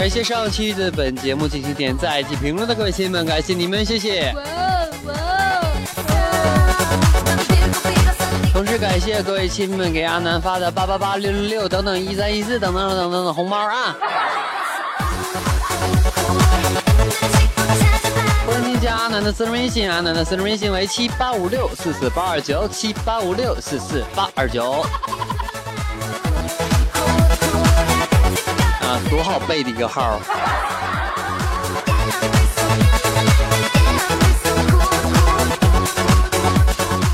感谢上期的本节目进行点赞及评论的各位亲们，感谢你们，谢谢。同时感谢各位亲们给阿南发的八八八六六六等等一三一四等等等等的红包啊！欢迎添加阿南的私人微信，阿南的私人微信为七八五六四四八二九七八五六四四八二九。多好背的一个号。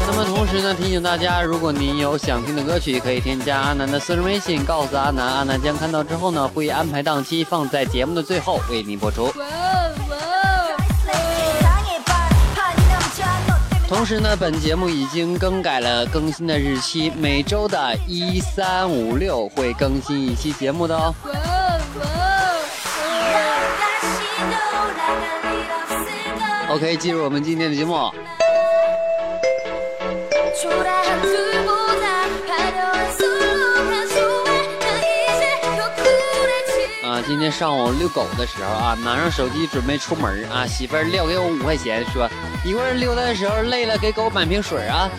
那么同时呢，提醒大家，如果您有想听的歌曲，可以添加阿南的私人微信，告诉阿南，阿南将看到之后呢，会安排档期放在节目的最后为您播出。同时呢，本节目已经更改了更新的日期，每周的一三五六会更新一期节目的哦。OK，进入我们今天的节目。啊今天上午遛狗的时候啊，拿上手机准备出门啊，媳妇儿撂给我五块钱，说一会儿溜达的时候累了，给狗买瓶水啊。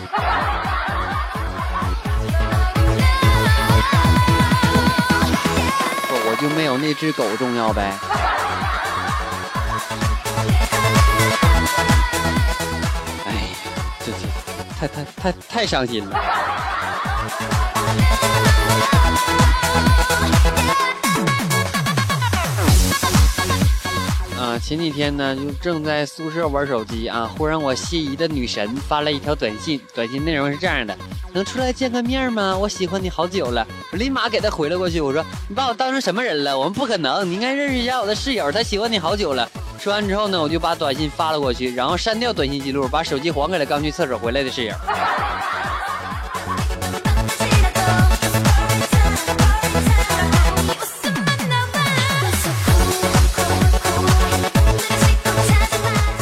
我就没有那只狗重要呗。太太太太伤心了。啊前几天呢，就正在宿舍玩手机啊，忽然我心仪的女神发了一条短信，短信内容是这样的：能出来见个面吗？我喜欢你好久了。我立马给她回了过去，我说你把我当成什么人了？我们不可能，你应该认识一下我的室友，他喜欢你好久了。说完之后呢，我就把短信发了过去，然后删掉短信记录，把手机还给了刚去厕所回来的室友。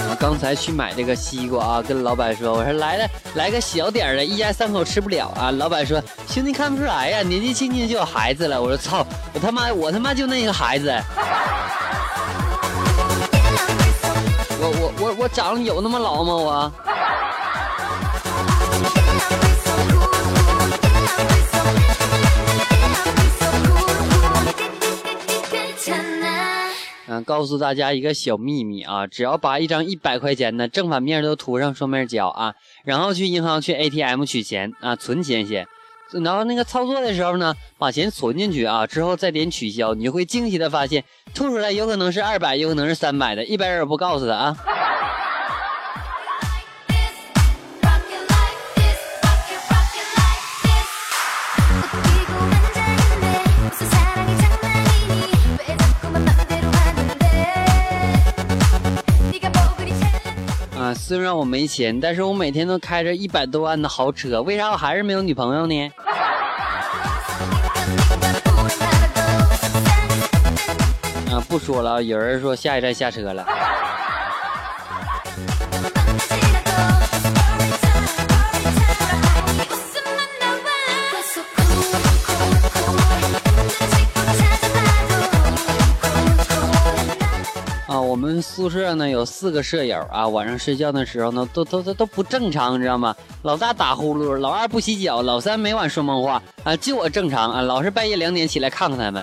我刚才去买这个西瓜啊，跟老板说，我说来了，来个小点的，一家三口吃不了啊。老板说，兄弟看不出来呀，年纪轻轻就有孩子了。我说操，我他妈我他妈就那个孩子，我长得有那么老吗我？告诉大家一个小秘密啊，只要把一张一百块钱的正反面都涂上双面胶啊，然后去银行去 ATM 取钱啊，存钱先，然后那个操作的时候呢，把钱存进去啊，之后再点取消，你就会惊喜的发现，吐出来有可能是二百，有可能是三百的，一百人不告诉他啊。虽然我没钱，但是我每天都开着一百多万的豪车，为啥我还是没有女朋友呢？啊，不说了，有人说下一站下车了。我们宿舍呢有四个舍友啊，晚上睡觉的时候呢都都都都不正常，你知道吗？老大打呼噜，老二不洗脚，老三每晚说梦话啊，就我正常啊，老是半夜两点起来看看他们。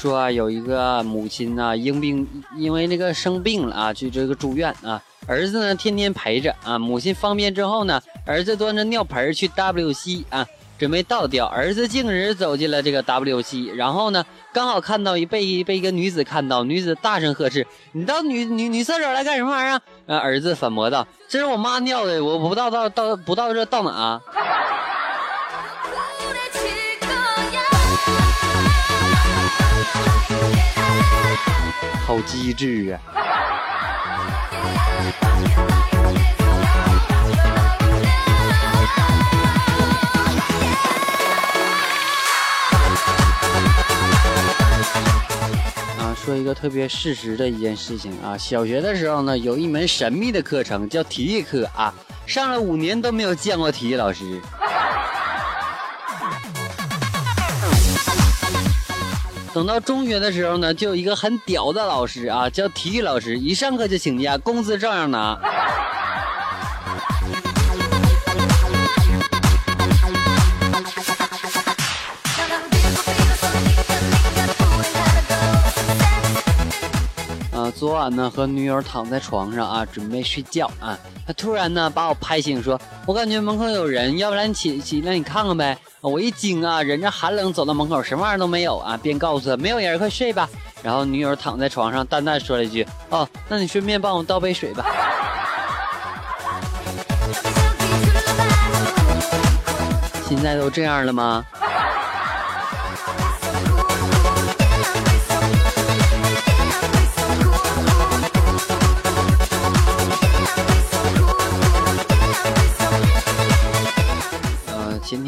说啊，有一个母亲啊，因病因为那个生病了啊，去这个住院啊。儿子呢，天天陪着啊。母亲方便之后呢，儿子端着尿盆去 WC 啊。准备倒掉。儿子径直走进了这个 W C，然后呢，刚好看到一被被一个女子看到，女子大声呵斥：“你到女女女厕所来干什么玩意儿？”啊，儿子反驳道：“这是我妈尿的，我不到到到不到这到哪啊？”好机智啊！啊，说一个特别事实的一件事情啊，小学的时候呢，有一门神秘的课程叫体育课啊，上了五年都没有见过体育老师。等到中学的时候呢，就有一个很屌的老师啊，叫体育老师，一上课就请假，工资照样拿。昨晚呢和女友躺在床上啊，准备睡觉啊，他突然呢把我拍醒，说：“我感觉门口有人，要不然你起起来你看看呗。”我一惊啊，忍着寒冷走到门口，什么玩意都没有啊，便告诉他没有人，快睡吧。然后女友躺在床上，淡淡说了一句：“哦，那你顺便帮我倒杯水吧。”现在都这样了吗？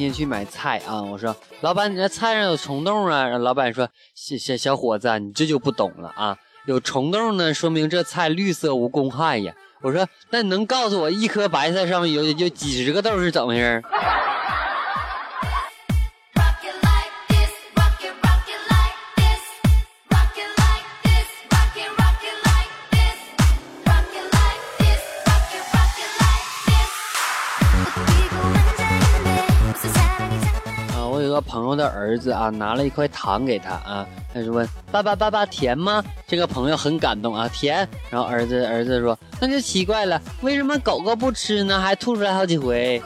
天去买菜啊，我说老板，你这菜上有虫洞啊。老板说小小小伙子，你这就不懂了啊，有虫洞呢，说明这菜绿色无公害呀。我说那你能告诉我一颗白菜上面有有几十个豆是怎么回事？个朋友的儿子啊，拿了一块糖给他啊，他就问爸爸：“爸爸甜吗？”这个朋友很感动啊，甜。然后儿子儿子说：“那就奇怪了，为什么狗狗不吃呢？还吐出来好几回。”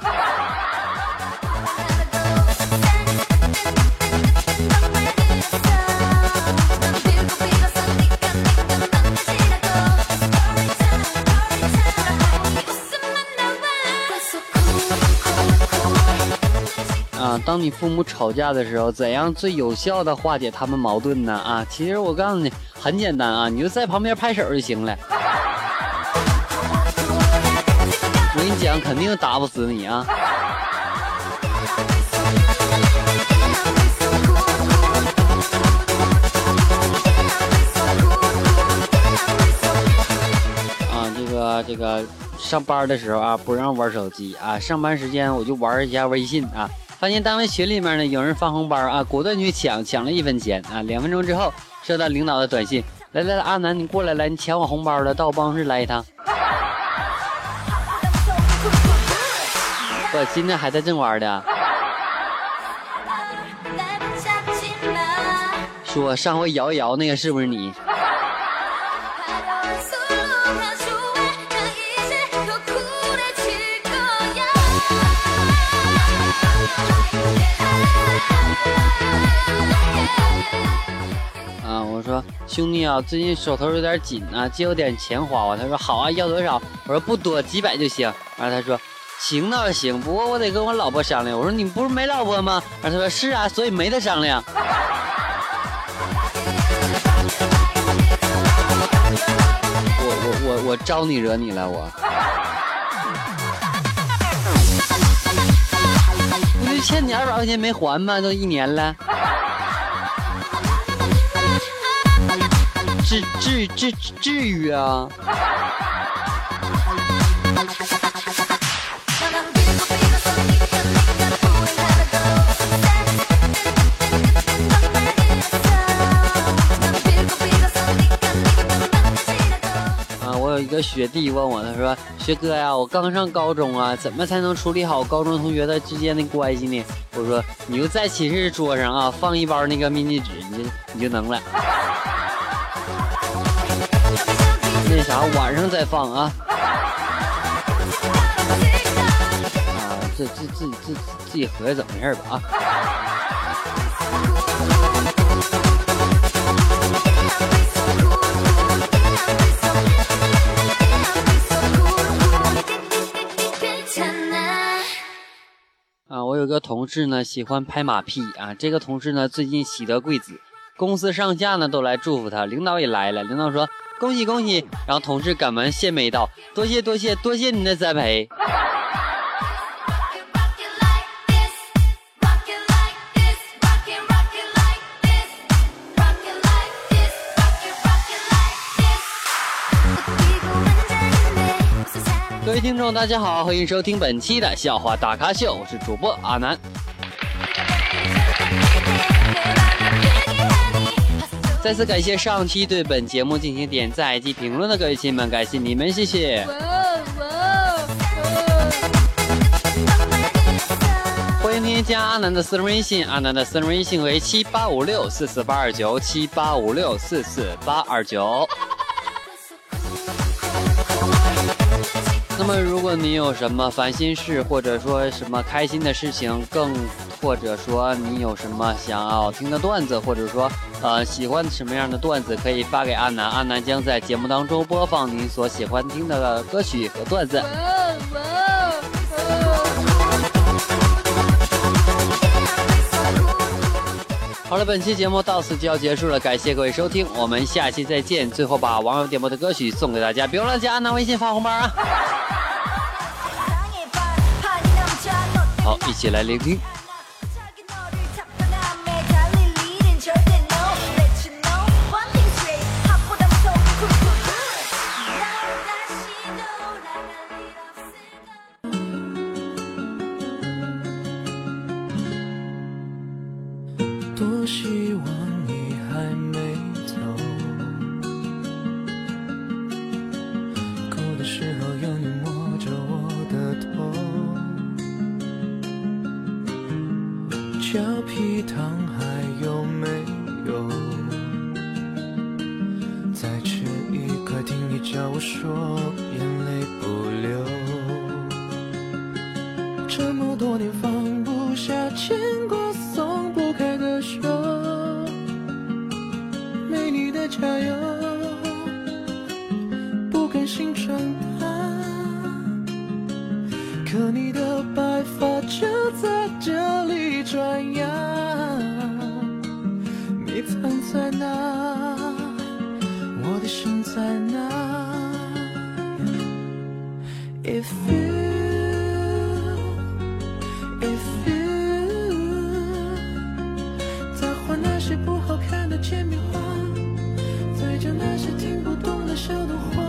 啊当你父母吵架的时候，怎样最有效的化解他们矛盾呢？啊，其实我告诉你，很简单啊，你就在旁边拍手就行了。我跟你讲，肯定打不死你啊！啊，这个这个上班的时候啊，不让玩手机啊，上班时间我就玩一下微信啊。发现单位群里面呢有人发红包啊，果断去抢，抢了一分钱啊。两分钟之后收到领导的短信，来来来，阿南你过来，来你抢我红包了，到我办公室来一趟。我今天还在正玩的。说上回摇一摇那个是不是你？兄弟啊，最近手头有点紧啊，借我点钱花花。他说好啊，要多少？我说不多，几百就行。然后他说行倒是行，不过我得跟我老婆商量。我说你不是没老婆吗？然后他说是啊，所以没得商量。我我我我招你惹你了我？不就欠你二百块钱没还吗？都一年了。至至至于啊！啊，我有一个学弟问我，他说：“学哥呀，我刚上高中啊，怎么才能处理好高中同学的之间的关系呢？”我说：“你就在寝室桌上啊，放一包那个秘密纸，你就你就能了。”那啥，晚上再放啊！啊，这自自己自自己合计怎么回事吧啊！啊，我有个同事呢，喜欢拍马屁啊。这个同事呢，最近喜得贵子，公司上下呢都来祝福他，领导也来了。领导说恭喜恭喜，然后同事赶忙献媚道，多谢多谢多谢您的栽培。各位听众，大家好，欢迎收听本期的笑话大咖秀，我是主播阿南。再次感谢上期对本节目进行点赞及评论的各位亲们，感谢你们，谢谢。欢迎添加阿南的私人微信，阿南的私人微信为七八五六四四八二九七八五六四四八二九。果你有什么烦心事，或者说什么开心的事情，更或者说你有什么想要听的段子，或者说呃喜欢什么样的段子，可以发给阿南，阿南将在节目当中播放您所喜欢听的歌曲和段子。好了，本期节目到此就要结束了，感谢各位收听，我们下期再见。最后把网友点播的歌曲送给大家，别忘了加阿南微信发红包啊！好，一你叫我说，眼泪不流。这么多年放不下牵挂。松不开的手，没你的加油，不甘心长大。可你的白发就在这里转呀，你藏在哪？我的心在哪 if you if you 再画那些不好看的铅笔画再讲那些听不懂的笑的话